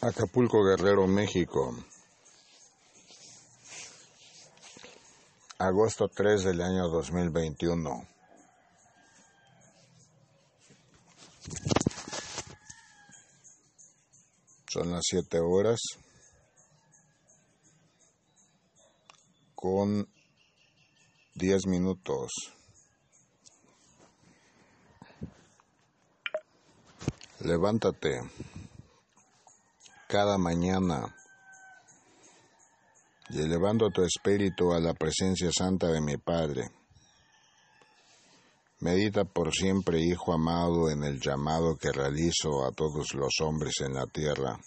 Acapulco Guerrero, México. Agosto 3 del año 2021. Son las 7 horas con 10 minutos. Levántate cada mañana y elevando tu espíritu a la presencia santa de mi Padre. Medita por siempre, Hijo amado, en el llamado que realizo a todos los hombres en la tierra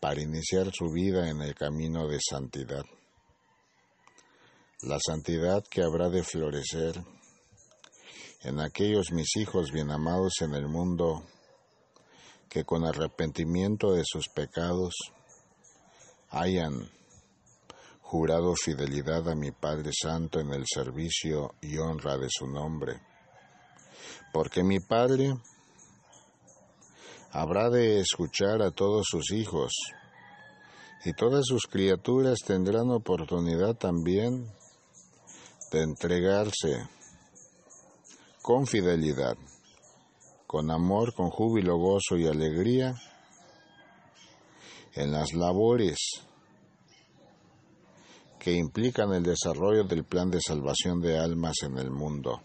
para iniciar su vida en el camino de santidad. La santidad que habrá de florecer en aquellos mis hijos bien amados en el mundo que con arrepentimiento de sus pecados hayan jurado fidelidad a mi Padre Santo en el servicio y honra de su nombre. Porque mi Padre habrá de escuchar a todos sus hijos, y todas sus criaturas tendrán oportunidad también de entregarse con fidelidad con amor, con júbilo, gozo y alegría en las labores que implican el desarrollo del plan de salvación de almas en el mundo.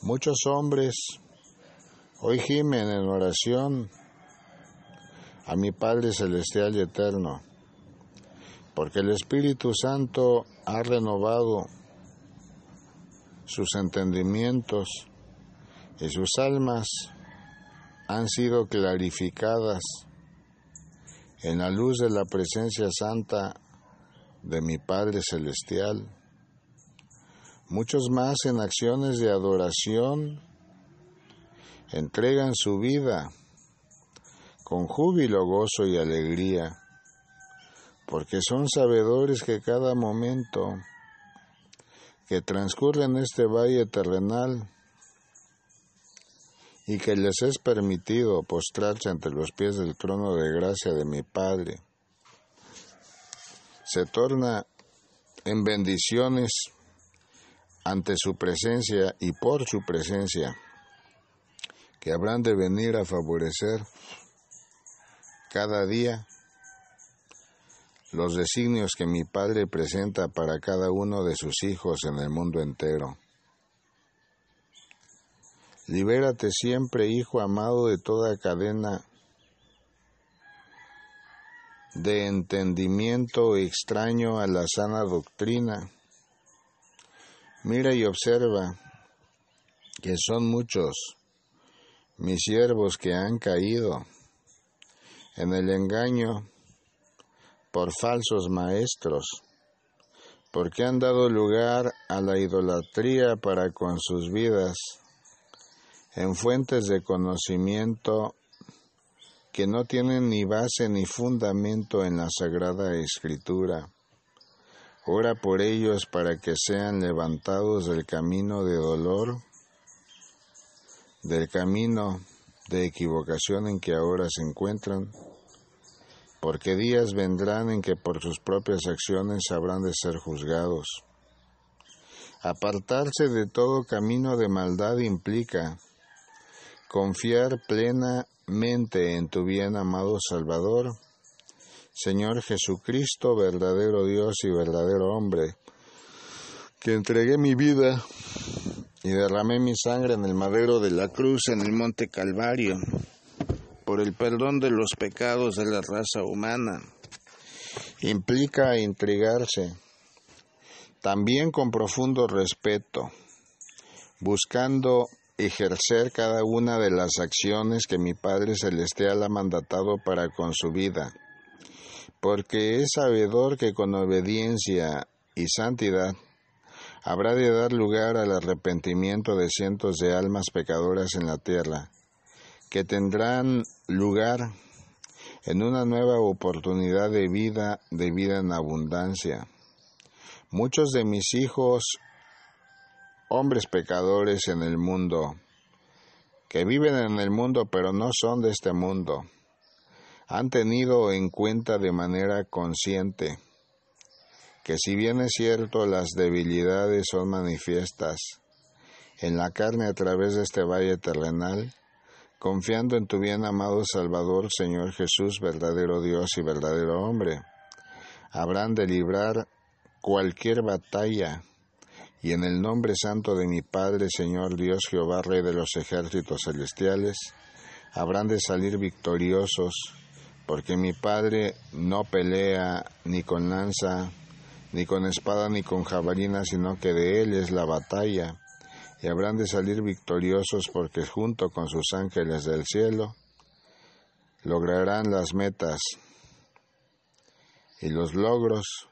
Muchos hombres hoy gimen en oración a mi Padre Celestial y Eterno, porque el Espíritu Santo ha renovado sus entendimientos y sus almas han sido clarificadas en la luz de la presencia santa de mi Padre Celestial. Muchos más en acciones de adoración entregan su vida con júbilo, gozo y alegría, porque son sabedores que cada momento que transcurre en este valle terrenal y que les es permitido postrarse ante los pies del trono de gracia de mi Padre. Se torna en bendiciones ante su presencia y por su presencia, que habrán de venir a favorecer cada día los designios que mi Padre presenta para cada uno de sus hijos en el mundo entero. Libérate siempre, Hijo amado, de toda cadena de entendimiento extraño a la sana doctrina. Mira y observa que son muchos mis siervos que han caído en el engaño por falsos maestros, porque han dado lugar a la idolatría para con sus vidas en fuentes de conocimiento que no tienen ni base ni fundamento en la Sagrada Escritura. Ora por ellos para que sean levantados del camino de dolor, del camino de equivocación en que ahora se encuentran, porque días vendrán en que por sus propias acciones habrán de ser juzgados. Apartarse de todo camino de maldad implica confiar plenamente en tu bien amado Salvador, Señor Jesucristo, verdadero Dios y verdadero hombre, que entregué mi vida y derramé mi sangre en el madero de la cruz en el monte Calvario, por el perdón de los pecados de la raza humana. Implica intrigarse, también con profundo respeto, buscando ejercer cada una de las acciones que mi Padre Celestial ha mandatado para con su vida, porque es sabedor que con obediencia y santidad habrá de dar lugar al arrepentimiento de cientos de almas pecadoras en la tierra, que tendrán lugar en una nueva oportunidad de vida, de vida en abundancia. Muchos de mis hijos hombres pecadores en el mundo, que viven en el mundo pero no son de este mundo, han tenido en cuenta de manera consciente que si bien es cierto las debilidades son manifiestas en la carne a través de este valle terrenal, confiando en tu bien amado Salvador, Señor Jesús, verdadero Dios y verdadero hombre, habrán de librar cualquier batalla, y en el nombre santo de mi Padre, Señor Dios Jehová, Rey de los ejércitos celestiales, habrán de salir victoriosos, porque mi Padre no pelea ni con lanza, ni con espada ni con jabalina, sino que de él es la batalla, y habrán de salir victoriosos porque junto con sus ángeles del cielo lograrán las metas, y los logros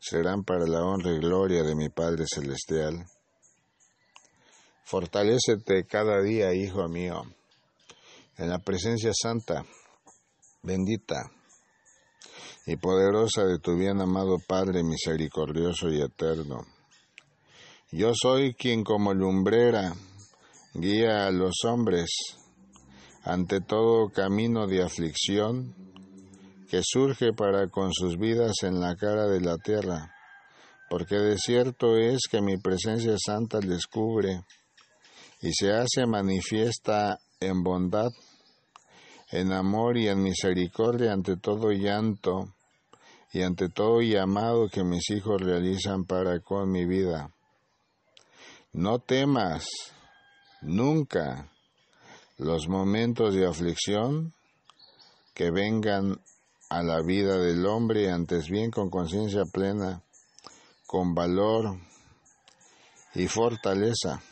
serán para la honra y gloria de mi Padre Celestial. Fortalécete cada día, hijo mío, en la presencia santa, bendita, y poderosa de tu bien amado Padre misericordioso y eterno. Yo soy quien como lumbrera guía a los hombres ante todo camino de aflicción que surge para con sus vidas en la cara de la tierra, porque de cierto es que mi presencia santa les cubre y se hace manifiesta en bondad en amor y en misericordia ante todo llanto y ante todo llamado que mis hijos realizan para con mi vida. No temas nunca los momentos de aflicción que vengan a la vida del hombre, antes bien con conciencia plena, con valor y fortaleza.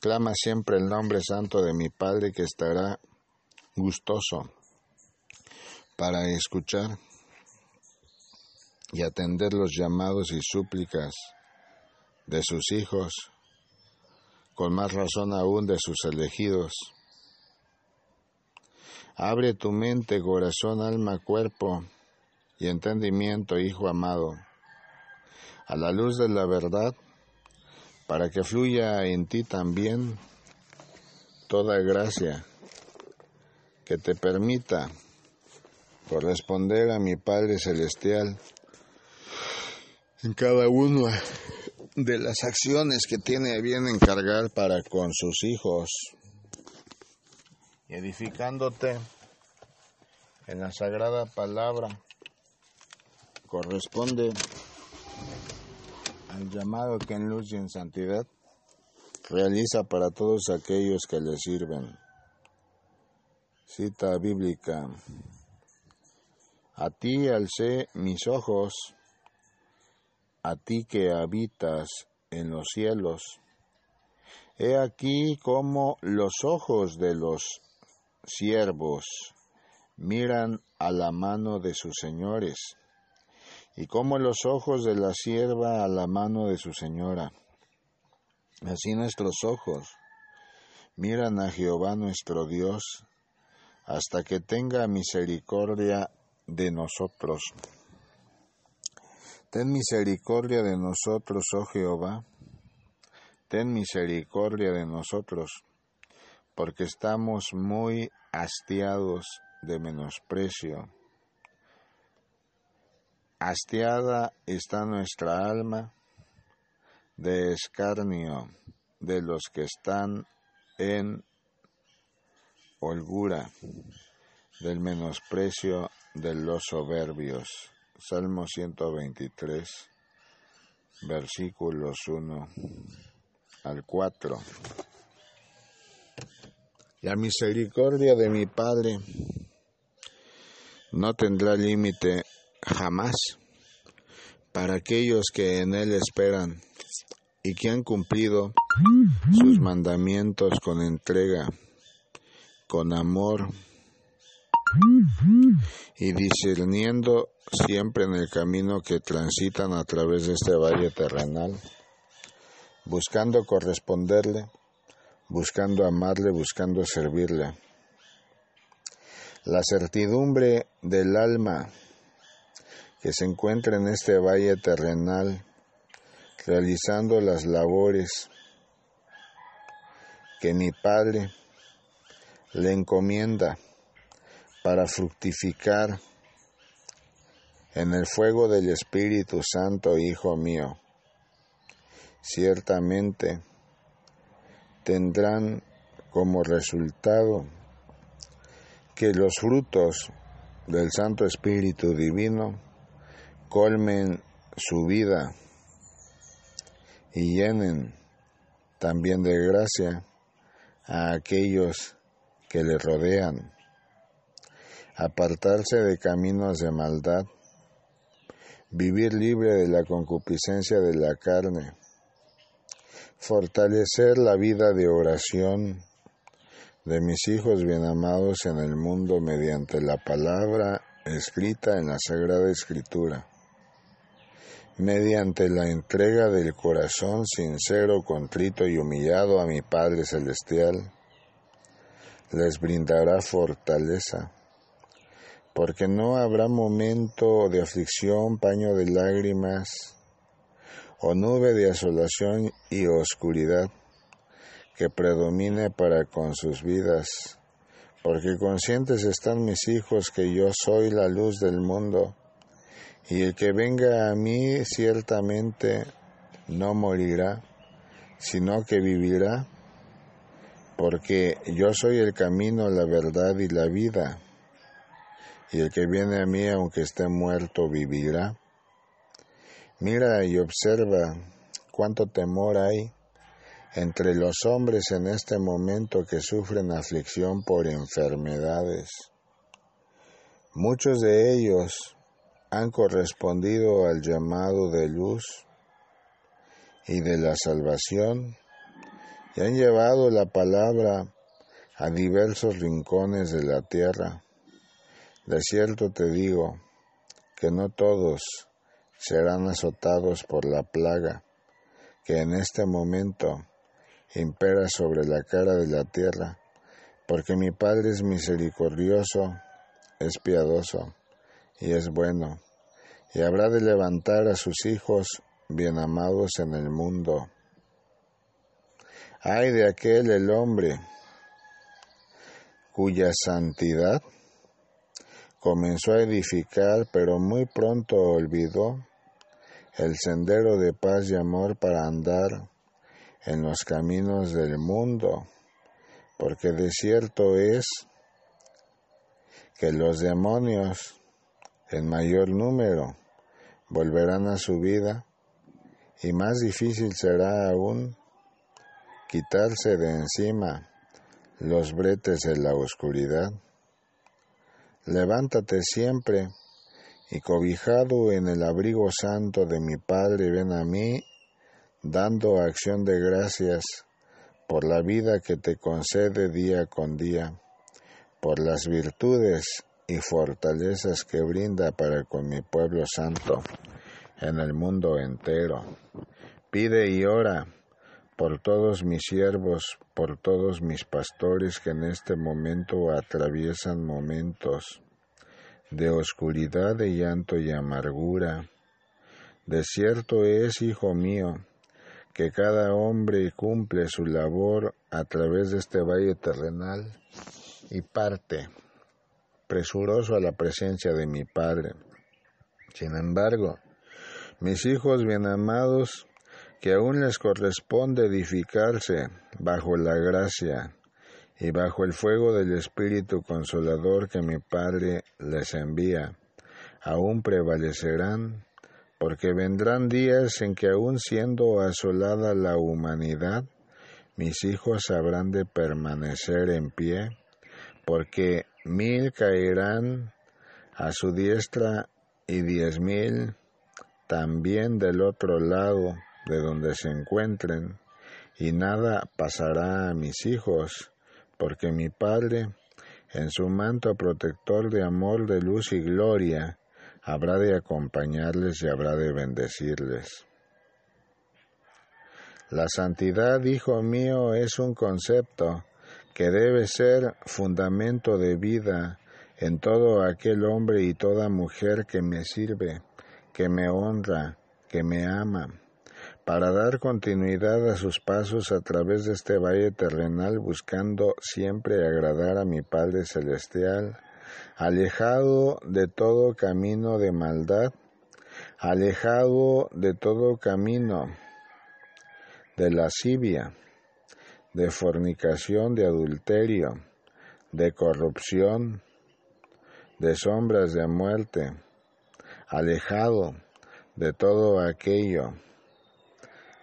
Clama siempre el nombre santo de mi Padre que estará gustoso para escuchar y atender los llamados y súplicas de sus hijos, con más razón aún de sus elegidos. Abre tu mente, corazón, alma, cuerpo y entendimiento, Hijo amado, a la luz de la verdad, para que fluya en ti también toda gracia que te permita corresponder a mi Padre Celestial en cada una de las acciones que tiene bien encargar para con sus hijos, edificándote en la sagrada palabra, corresponde al llamado que en luz y en santidad realiza para todos aquellos que le sirven. Cita bíblica. A ti alcé mis ojos, a ti que habitas en los cielos. He aquí como los ojos de los siervos miran a la mano de sus señores, y como los ojos de la sierva a la mano de su señora. Así nuestros ojos miran a Jehová nuestro Dios, hasta que tenga misericordia de nosotros. Ten misericordia de nosotros, oh Jehová, ten misericordia de nosotros, porque estamos muy hastiados de menosprecio. Hastiada está nuestra alma de escarnio de los que están en holgura, del menosprecio de los soberbios. Salmo 123, versículos 1 al 4. La misericordia de mi Padre no tendrá límite jamás para aquellos que en Él esperan y que han cumplido sus mandamientos con entrega con amor y discerniendo siempre en el camino que transitan a través de este valle terrenal, buscando corresponderle, buscando amarle, buscando servirle. La certidumbre del alma que se encuentra en este valle terrenal, realizando las labores que mi Padre le encomienda para fructificar en el fuego del Espíritu Santo, Hijo mío. Ciertamente tendrán como resultado que los frutos del Santo Espíritu Divino colmen su vida y llenen también de gracia a aquellos que le rodean. Apartarse de caminos de maldad, vivir libre de la concupiscencia de la carne, fortalecer la vida de oración de mis hijos bien amados en el mundo mediante la palabra escrita en la Sagrada Escritura, mediante la entrega del corazón sincero, contrito y humillado a mi Padre Celestial, les brindará fortaleza, porque no habrá momento de aflicción, paño de lágrimas, o nube de asolación y oscuridad que predomine para con sus vidas, porque conscientes están mis hijos que yo soy la luz del mundo, y el que venga a mí ciertamente no morirá, sino que vivirá, porque yo soy el camino, la verdad y la vida, y el que viene a mí aunque esté muerto vivirá. Mira y observa cuánto temor hay entre los hombres en este momento que sufren aflicción por enfermedades. Muchos de ellos han correspondido al llamado de luz y de la salvación y han llevado la palabra a diversos rincones de la tierra. De cierto te digo que no todos serán azotados por la plaga que en este momento impera sobre la cara de la tierra, porque mi Padre es misericordioso, es piadoso y es bueno, y habrá de levantar a sus hijos bien amados en el mundo. Ay de aquel el hombre cuya santidad comenzó a edificar, pero muy pronto olvidó el sendero de paz y amor para andar en los caminos del mundo, porque de cierto es que los demonios en mayor número volverán a su vida y más difícil será aún quitarse de encima los bretes de la oscuridad. Levántate siempre y cobijado en el abrigo santo de mi Padre, ven a mí, dando acción de gracias por la vida que te concede día con día, por las virtudes y fortalezas que brinda para con mi pueblo santo en el mundo entero. Pide y ora por todos mis siervos, por todos mis pastores que en este momento atraviesan momentos de oscuridad, de llanto y amargura. De cierto es, hijo mío, que cada hombre cumple su labor a través de este valle terrenal y parte presuroso a la presencia de mi Padre. Sin embargo, mis hijos bien amados, que aún les corresponde edificarse bajo la gracia y bajo el fuego del Espíritu Consolador que mi Padre les envía, aún prevalecerán, porque vendrán días en que aún siendo asolada la humanidad, mis hijos habrán de permanecer en pie, porque mil caerán a su diestra y diez mil también del otro lado de donde se encuentren, y nada pasará a mis hijos, porque mi Padre, en su manto protector de amor, de luz y gloria, habrá de acompañarles y habrá de bendecirles. La santidad, hijo mío, es un concepto que debe ser fundamento de vida en todo aquel hombre y toda mujer que me sirve, que me honra, que me ama, para dar continuidad a sus pasos a través de este valle terrenal, buscando siempre agradar a mi Padre Celestial, alejado de todo camino de maldad, alejado de todo camino de lascivia, de fornicación, de adulterio, de corrupción, de sombras de muerte, alejado de todo aquello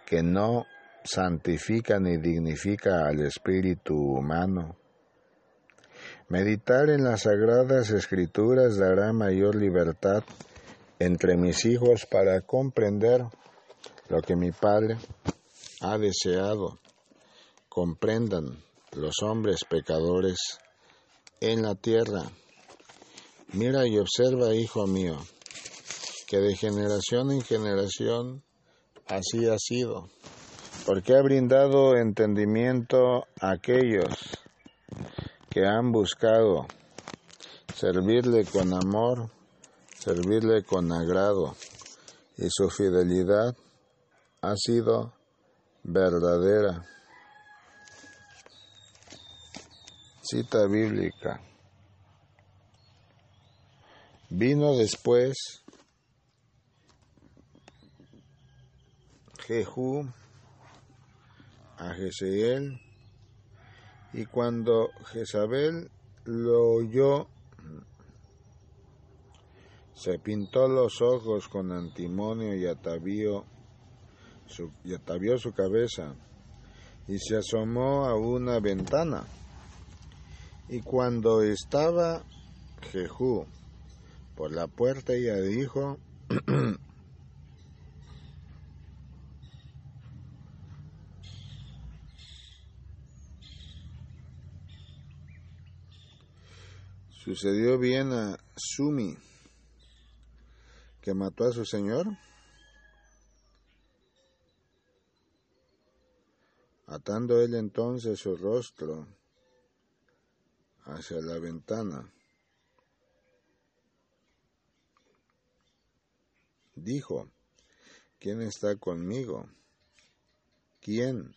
que no santifica ni dignifica al espíritu humano. Meditar en las sagradas escrituras dará mayor libertad entre mis hijos para comprender lo que mi Padre ha deseado. Comprendan los hombres pecadores en la tierra. Mira y observa, hijo mío, que de generación en generación Así ha sido, porque ha brindado entendimiento a aquellos que han buscado servirle con amor, servirle con agrado, y su fidelidad ha sido verdadera. Cita bíblica. Vino después Jehú a Jezeel, y cuando Jezabel lo oyó, se pintó los ojos con antimonio y atavió su, y atavió su cabeza y se asomó a una ventana. Y cuando estaba Jehú por la puerta, ella dijo, Sucedió bien a Sumi, que mató a su señor. Atando él entonces su rostro hacia la ventana, dijo, ¿quién está conmigo? ¿Quién?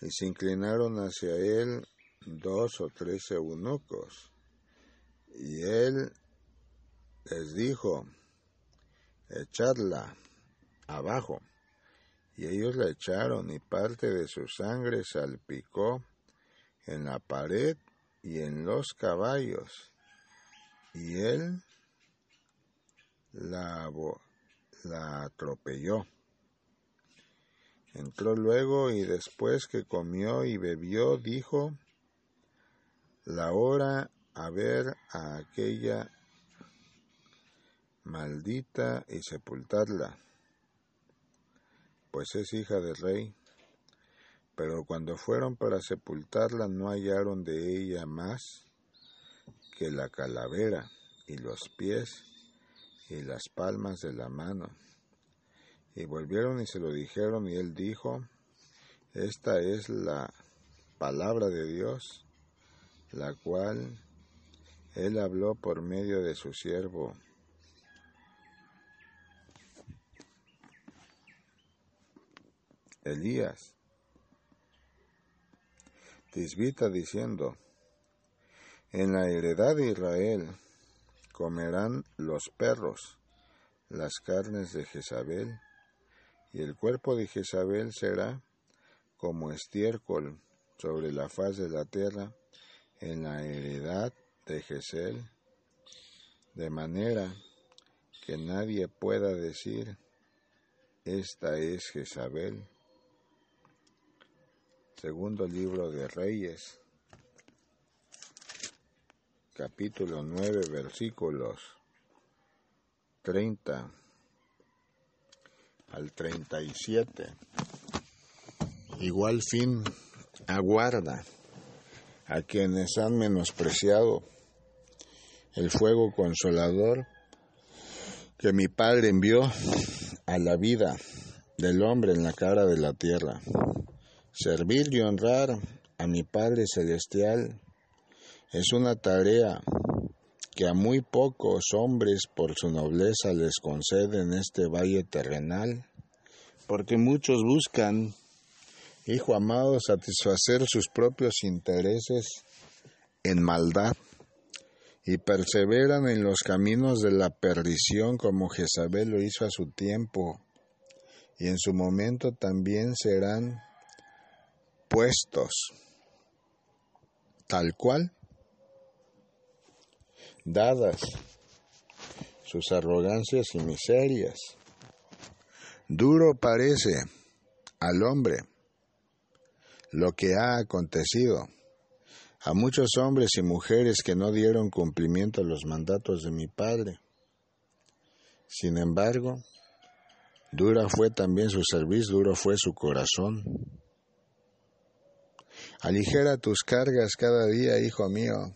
Y se inclinaron hacia él dos o tres eunucos y él les dijo, echadla abajo. Y ellos la echaron y parte de su sangre salpicó en la pared y en los caballos. Y él la, la atropelló. Entró luego y después que comió y bebió, dijo, la hora a ver a aquella maldita y sepultarla, pues es hija del rey. Pero cuando fueron para sepultarla no hallaron de ella más que la calavera y los pies y las palmas de la mano. Y volvieron y se lo dijeron y él dijo, esta es la palabra de Dios, la cual él habló por medio de su siervo. Elías. Tisbita diciendo, en la heredad de Israel comerán los perros las carnes de Jezabel, y el cuerpo de Jezabel será como estiércol sobre la faz de la tierra en la heredad de Gesel, de manera que nadie pueda decir, esta es Jezabel. Segundo libro de Reyes, capítulo 9, versículos 30 al 37. Igual fin aguarda a quienes han menospreciado el fuego consolador que mi Padre envió a la vida del hombre en la cara de la tierra. Servir y honrar a mi Padre Celestial es una tarea que a muy pocos hombres por su nobleza les concede en este valle terrenal, porque muchos buscan, hijo amado, satisfacer sus propios intereses en maldad y perseveran en los caminos de la perdición como Jezabel lo hizo a su tiempo, y en su momento también serán puestos tal cual, dadas sus arrogancias y miserias. Duro parece al hombre lo que ha acontecido a muchos hombres y mujeres que no dieron cumplimiento a los mandatos de mi Padre. Sin embargo, dura fue también su servicio, duro fue su corazón. Aligera tus cargas cada día, hijo mío,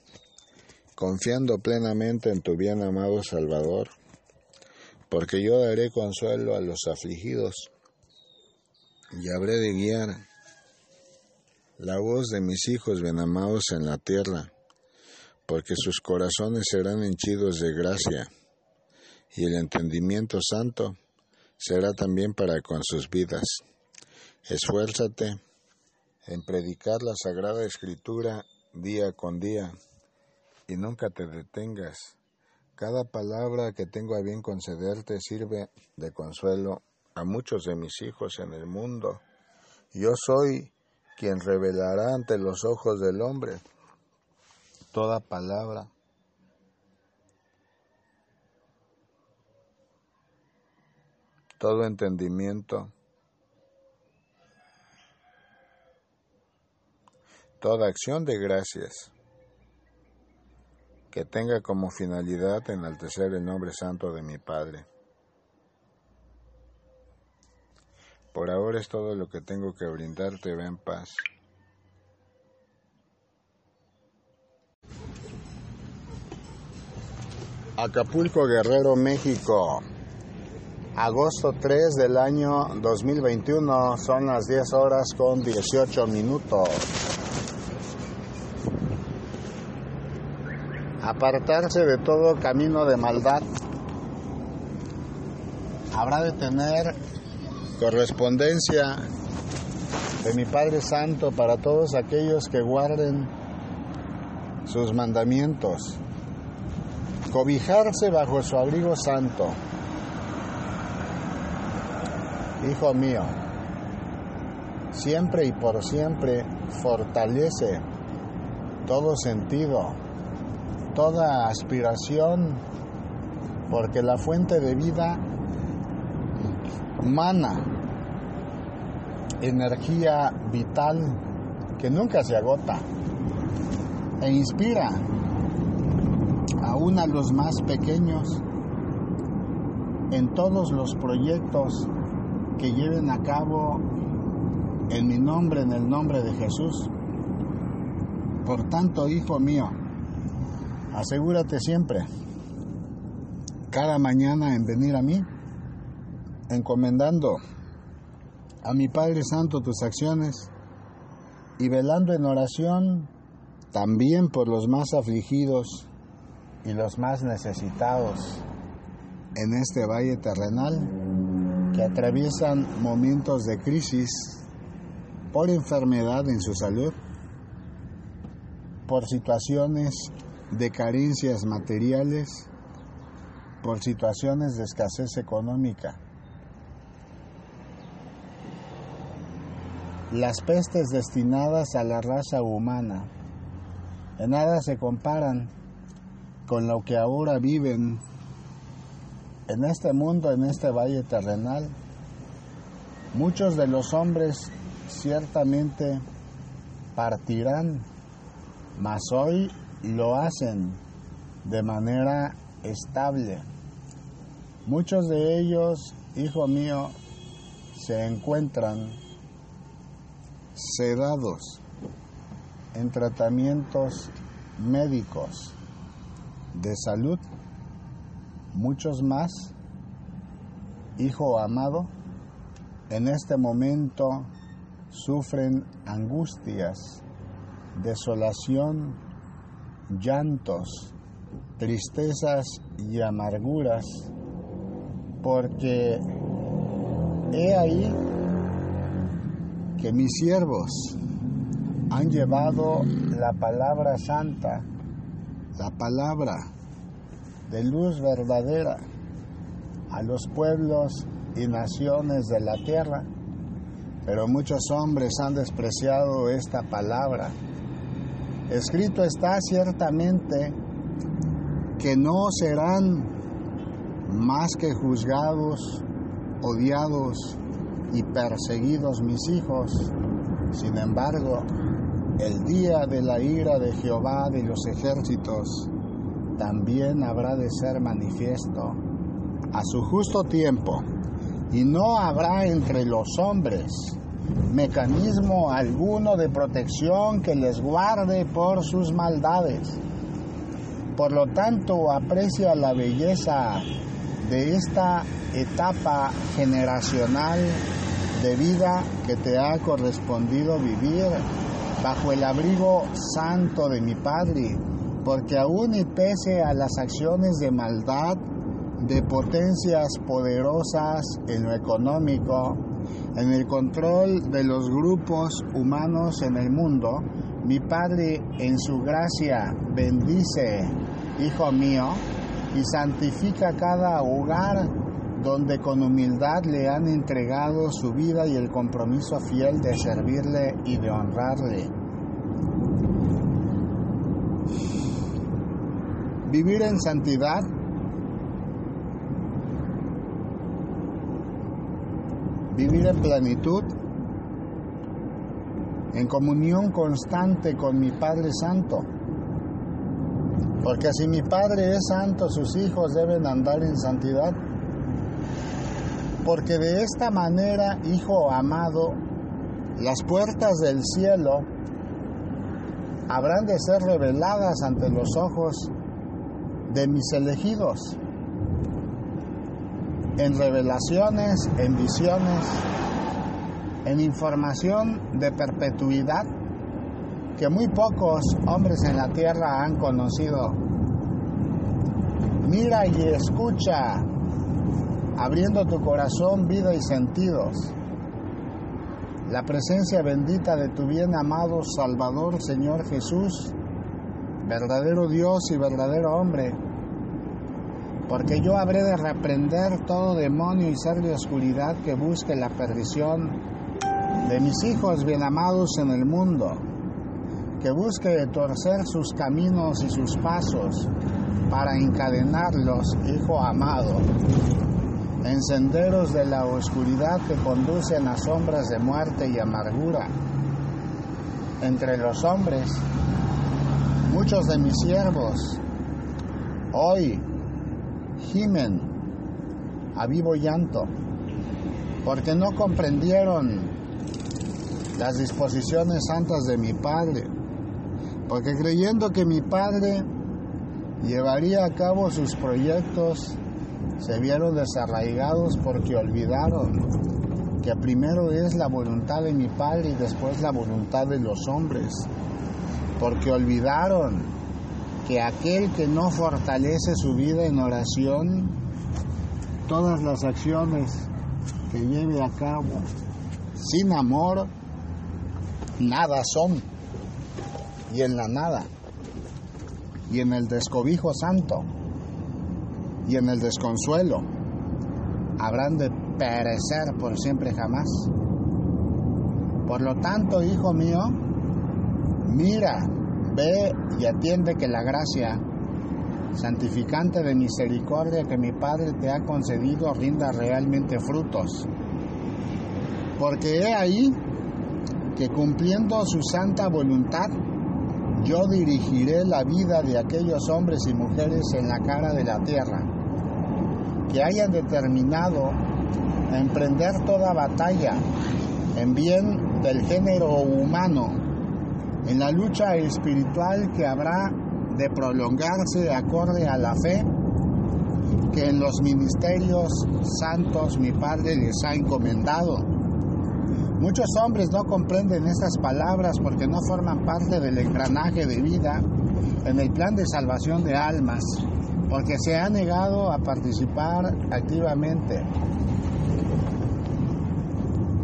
confiando plenamente en tu bien amado Salvador, porque yo daré consuelo a los afligidos y habré de guiar la voz de mis hijos bien amados en la tierra, porque sus corazones serán henchidos de gracia, y el entendimiento santo será también para con sus vidas. Esfuérzate en predicar la Sagrada Escritura día con día y nunca te detengas. Cada palabra que tengo a bien concederte sirve de consuelo a muchos de mis hijos en el mundo. Yo soy quien revelará ante los ojos del hombre toda palabra. todo entendimiento toda acción de gracias que tenga como finalidad enaltecer el nombre santo de mi Padre. Por ahora es todo lo que tengo que brindarte, ven paz. Acapulco Guerrero, México. Agosto 3 del año 2021, son las 10 horas con 18 minutos. apartarse de todo camino de maldad. Habrá de tener correspondencia de mi Padre Santo para todos aquellos que guarden sus mandamientos. Cobijarse bajo su abrigo santo. Hijo mío, siempre y por siempre fortalece todo sentido toda aspiración, porque la fuente de vida mana energía vital que nunca se agota e inspira aún a los más pequeños en todos los proyectos que lleven a cabo en mi nombre, en el nombre de Jesús. Por tanto, hijo mío, Asegúrate siempre, cada mañana en venir a mí, encomendando a mi Padre Santo tus acciones y velando en oración también por los más afligidos y los más necesitados en este valle terrenal que atraviesan momentos de crisis por enfermedad en su salud, por situaciones de carencias materiales por situaciones de escasez económica. Las pestes destinadas a la raza humana en nada se comparan con lo que ahora viven en este mundo, en este valle terrenal. Muchos de los hombres ciertamente partirán, mas hoy lo hacen de manera estable. Muchos de ellos, hijo mío, se encuentran sedados en tratamientos médicos de salud. Muchos más, hijo amado, en este momento sufren angustias, desolación, llantos, tristezas y amarguras, porque he ahí que mis siervos han llevado la palabra santa, la palabra de luz verdadera a los pueblos y naciones de la tierra, pero muchos hombres han despreciado esta palabra. Escrito está ciertamente que no serán más que juzgados, odiados y perseguidos mis hijos. Sin embargo, el día de la ira de Jehová de los ejércitos también habrá de ser manifiesto a su justo tiempo, y no habrá entre los hombres mecanismo alguno de protección que les guarde por sus maldades. Por lo tanto, aprecia la belleza de esta etapa generacional de vida que te ha correspondido vivir bajo el abrigo santo de mi Padre, porque aún y pese a las acciones de maldad de potencias poderosas en lo económico, en el control de los grupos humanos en el mundo, mi Padre en su gracia bendice, hijo mío, y santifica cada hogar donde con humildad le han entregado su vida y el compromiso fiel de servirle y de honrarle. Vivir en santidad vivir en plenitud, en comunión constante con mi Padre Santo. Porque si mi Padre es santo, sus hijos deben andar en santidad. Porque de esta manera, Hijo amado, las puertas del cielo habrán de ser reveladas ante los ojos de mis elegidos en revelaciones, en visiones, en información de perpetuidad que muy pocos hombres en la tierra han conocido. Mira y escucha, abriendo tu corazón, vida y sentidos, la presencia bendita de tu bien amado Salvador, Señor Jesús, verdadero Dios y verdadero hombre. Porque yo habré de reprender todo demonio y ser de oscuridad que busque la perdición de mis hijos bien amados en el mundo, que busque torcer sus caminos y sus pasos para encadenarlos, hijo amado, en senderos de la oscuridad que conducen a sombras de muerte y amargura. Entre los hombres, muchos de mis siervos, hoy gimen a vivo llanto, porque no comprendieron las disposiciones santas de mi Padre, porque creyendo que mi Padre llevaría a cabo sus proyectos, se vieron desarraigados porque olvidaron que primero es la voluntad de mi Padre y después la voluntad de los hombres, porque olvidaron que aquel que no fortalece su vida en oración, todas las acciones que lleve a cabo sin amor, nada son. Y en la nada, y en el descobijo santo, y en el desconsuelo, habrán de perecer por siempre jamás. Por lo tanto, hijo mío, mira Ve y atiende que la gracia santificante de misericordia que mi Padre te ha concedido rinda realmente frutos. Porque he ahí que cumpliendo su santa voluntad, yo dirigiré la vida de aquellos hombres y mujeres en la cara de la tierra, que hayan determinado emprender toda batalla en bien del género humano en la lucha espiritual que habrá de prolongarse acorde a la fe que en los ministerios santos mi Padre les ha encomendado. Muchos hombres no comprenden estas palabras porque no forman parte del engranaje de vida en el plan de salvación de almas, porque se ha negado a participar activamente.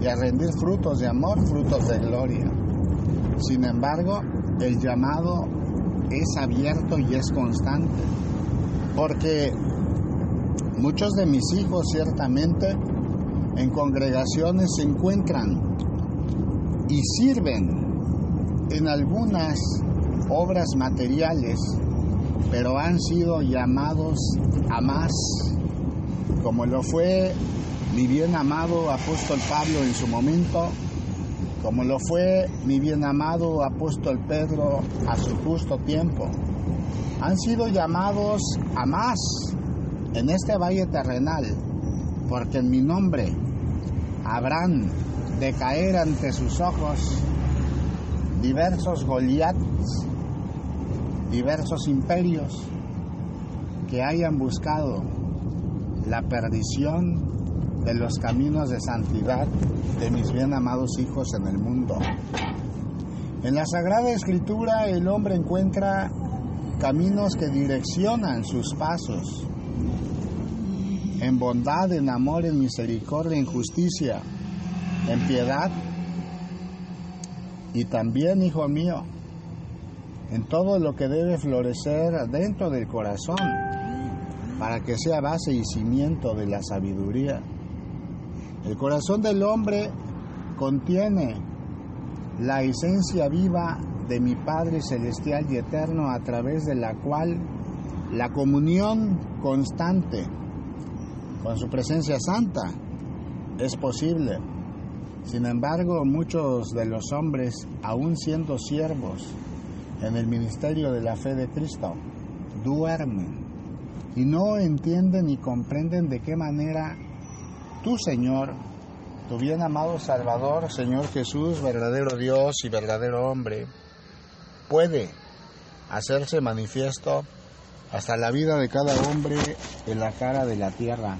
y a rendir frutos de amor, frutos de gloria. Sin embargo, el llamado es abierto y es constante, porque muchos de mis hijos ciertamente en congregaciones se encuentran y sirven en algunas obras materiales, pero han sido llamados a más, como lo fue mi bien amado apóstol Pablo en su momento, como lo fue mi bien amado apóstol Pedro a su justo tiempo. Han sido llamados a más en este valle terrenal, porque en mi nombre habrán de caer ante sus ojos diversos Goliaths, diversos imperios que hayan buscado la perdición de los caminos de santidad de mis bien amados hijos en el mundo. En la Sagrada Escritura el hombre encuentra caminos que direccionan sus pasos en bondad, en amor, en misericordia, en justicia, en piedad y también, hijo mío, en todo lo que debe florecer dentro del corazón para que sea base y cimiento de la sabiduría. El corazón del hombre contiene la esencia viva de mi Padre Celestial y Eterno a través de la cual la comunión constante con su presencia santa es posible. Sin embargo, muchos de los hombres, aún siendo siervos en el ministerio de la fe de Cristo, duermen y no entienden ni comprenden de qué manera tu Señor, tu bien amado Salvador, Señor Jesús, verdadero Dios y verdadero hombre, puede hacerse manifiesto hasta la vida de cada hombre en la cara de la tierra.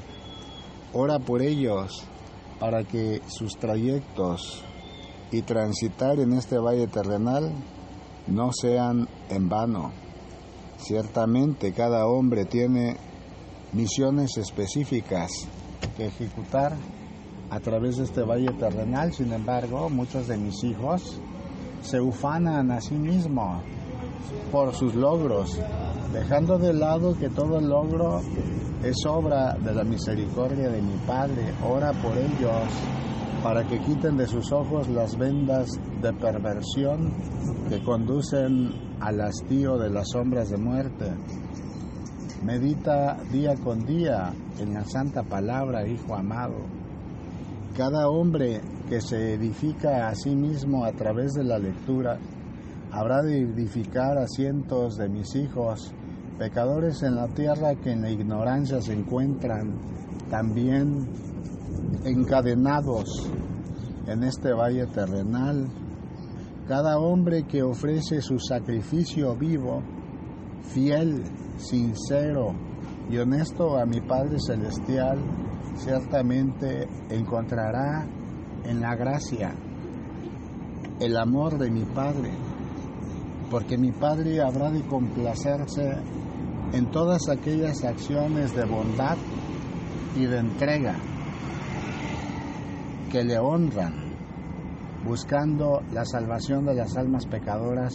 Ora por ellos para que sus trayectos y transitar en este valle terrenal no sean en vano. Ciertamente cada hombre tiene misiones específicas que ejecutar a través de este valle terrenal, sin embargo, muchos de mis hijos se ufanan a sí mismos por sus logros, dejando de lado que todo logro es obra de la misericordia de mi Padre. Ora por ellos para que quiten de sus ojos las vendas de perversión que conducen al hastío de las sombras de muerte. Medita día con día en la santa palabra, Hijo amado. Cada hombre que se edifica a sí mismo a través de la lectura, habrá de edificar a cientos de mis hijos, pecadores en la tierra que en la ignorancia se encuentran también encadenados en este valle terrenal. Cada hombre que ofrece su sacrificio vivo, fiel, sincero y honesto a mi Padre Celestial, ciertamente encontrará en la gracia el amor de mi Padre, porque mi Padre habrá de complacerse en todas aquellas acciones de bondad y de entrega que le honran, buscando la salvación de las almas pecadoras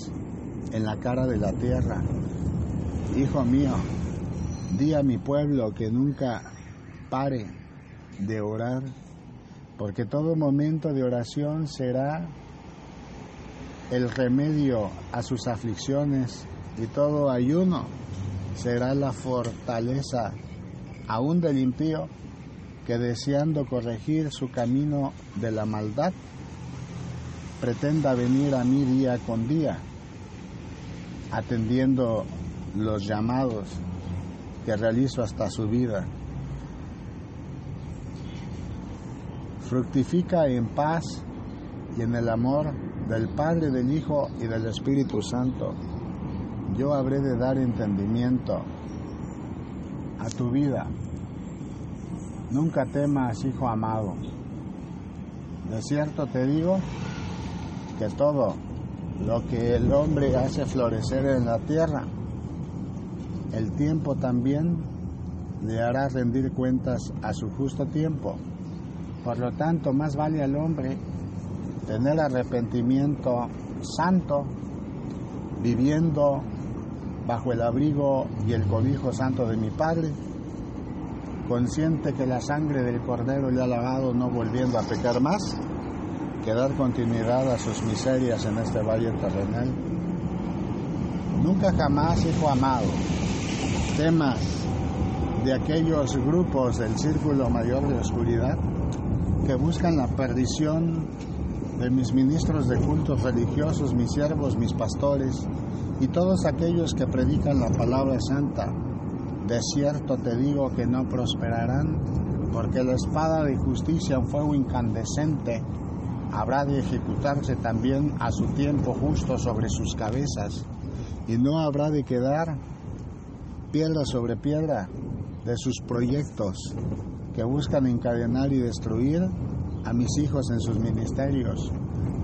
en la cara de la tierra. Hijo mío, di a mi pueblo que nunca pare de orar, porque todo momento de oración será el remedio a sus aflicciones y todo ayuno será la fortaleza aún del impío que deseando corregir su camino de la maldad, pretenda venir a mí día con día, atendiendo los llamados que realizo hasta su vida. Fructifica en paz y en el amor del Padre, del Hijo y del Espíritu Santo. Yo habré de dar entendimiento a tu vida. Nunca temas, hijo amado. De cierto te digo que todo lo que el hombre hace florecer en la tierra, el tiempo también le hará rendir cuentas a su justo tiempo. Por lo tanto, más vale al hombre tener arrepentimiento santo, viviendo bajo el abrigo y el cobijo santo de mi Padre, consciente que la sangre del Cordero le ha lavado, no volviendo a pecar más, que dar continuidad a sus miserias en este valle terrenal. Nunca jamás, hijo amado, temas de aquellos grupos del círculo mayor de oscuridad que buscan la perdición de mis ministros de cultos religiosos, mis siervos, mis pastores y todos aquellos que predican la palabra santa. De cierto te digo que no prosperarán, porque la espada de justicia en fuego incandescente habrá de ejecutarse también a su tiempo justo sobre sus cabezas, y no habrá de quedar piedra sobre piedra de sus proyectos que buscan encadenar y destruir a mis hijos en sus ministerios.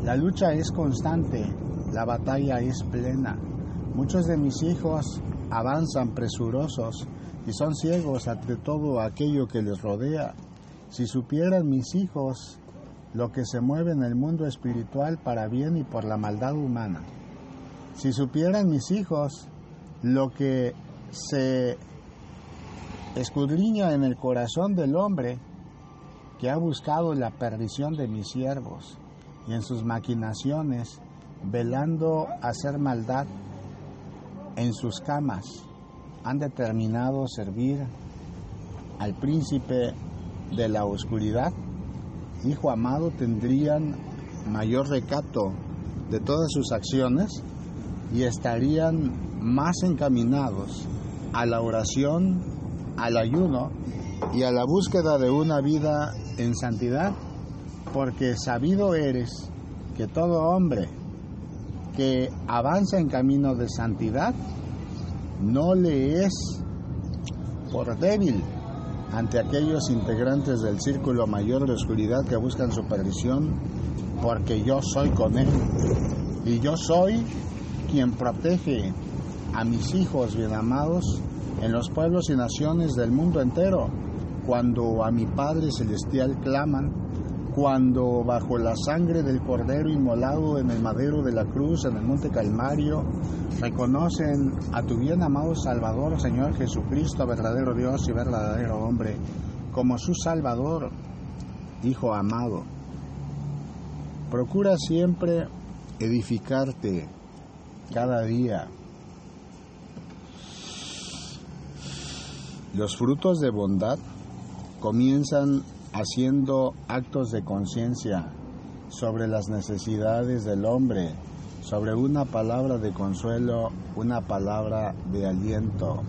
La lucha es constante, la batalla es plena. Muchos de mis hijos avanzan presurosos y son ciegos ante todo aquello que les rodea. Si supieran mis hijos lo que se mueve en el mundo espiritual para bien y por la maldad humana. Si supieran mis hijos lo que se escudriña en el corazón del hombre que ha buscado la perdición de mis siervos y en sus maquinaciones, velando hacer maldad en sus camas, han determinado servir al príncipe de la oscuridad, hijo amado, tendrían mayor recato de todas sus acciones y estarían más encaminados a la oración, al ayuno y a la búsqueda de una vida en santidad, porque sabido eres que todo hombre que avanza en camino de santidad no le es por débil ante aquellos integrantes del círculo mayor de oscuridad que buscan su perdición, porque yo soy con él. Y yo soy quien protege a mis hijos bien amados en los pueblos y naciones del mundo entero, cuando a mi Padre Celestial claman, cuando bajo la sangre del Cordero inmolado en el madero de la cruz, en el monte Calmario, reconocen a tu bien amado Salvador, Señor Jesucristo, verdadero Dios y verdadero hombre, como su Salvador, Hijo amado. Procura siempre edificarte cada día. Los frutos de bondad comienzan haciendo actos de conciencia sobre las necesidades del hombre, sobre una palabra de consuelo, una palabra de aliento.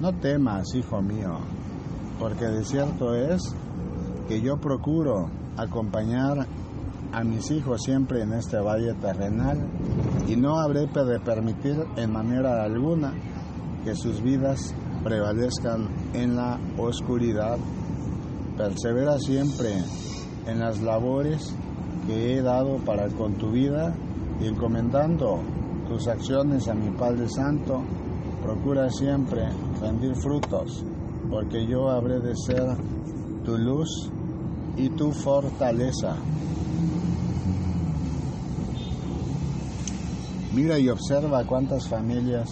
No temas, hijo mío, porque de cierto es que yo procuro acompañar a mis hijos siempre en este valle terrenal y no habré de permitir en manera alguna que sus vidas prevalezcan en la oscuridad. Persevera siempre en las labores que he dado para con tu vida y encomendando tus acciones a mi Padre Santo, procura siempre rendir frutos, porque yo habré de ser tu luz y tu fortaleza. Mira y observa cuántas familias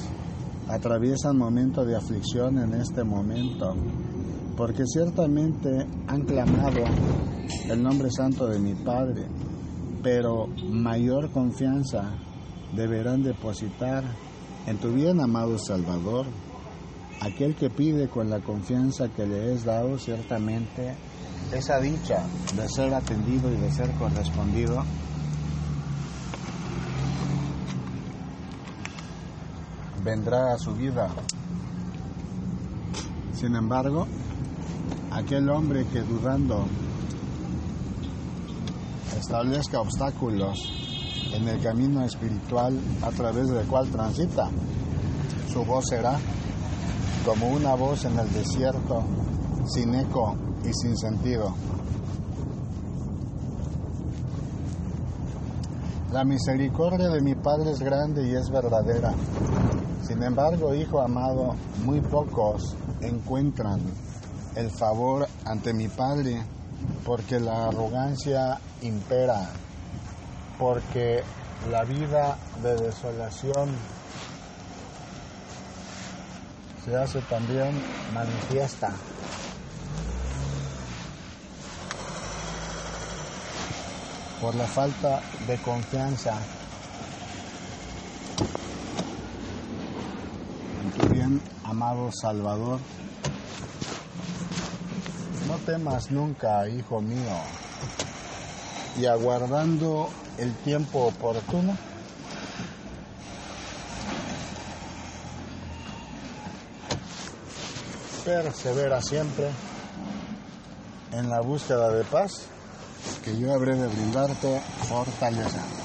atraviesan momentos de aflicción en este momento, porque ciertamente han clamado el nombre santo de mi Padre, pero mayor confianza deberán depositar en tu bien amado Salvador. Aquel que pide con la confianza que le es dado ciertamente esa dicha de ser atendido y de ser correspondido vendrá a su vida. Sin embargo, aquel hombre que dudando establezca obstáculos en el camino espiritual a través del cual transita, su voz será como una voz en el desierto, sin eco y sin sentido. La misericordia de mi Padre es grande y es verdadera. Sin embargo, hijo amado, muy pocos encuentran el favor ante mi Padre porque la arrogancia impera, porque la vida de desolación se hace también manifiesta. por la falta de confianza en tu bien amado Salvador. No temas nunca, hijo mío, y aguardando el tiempo oportuno, persevera siempre en la búsqueda de paz que yo habré de brindarte fortaleza.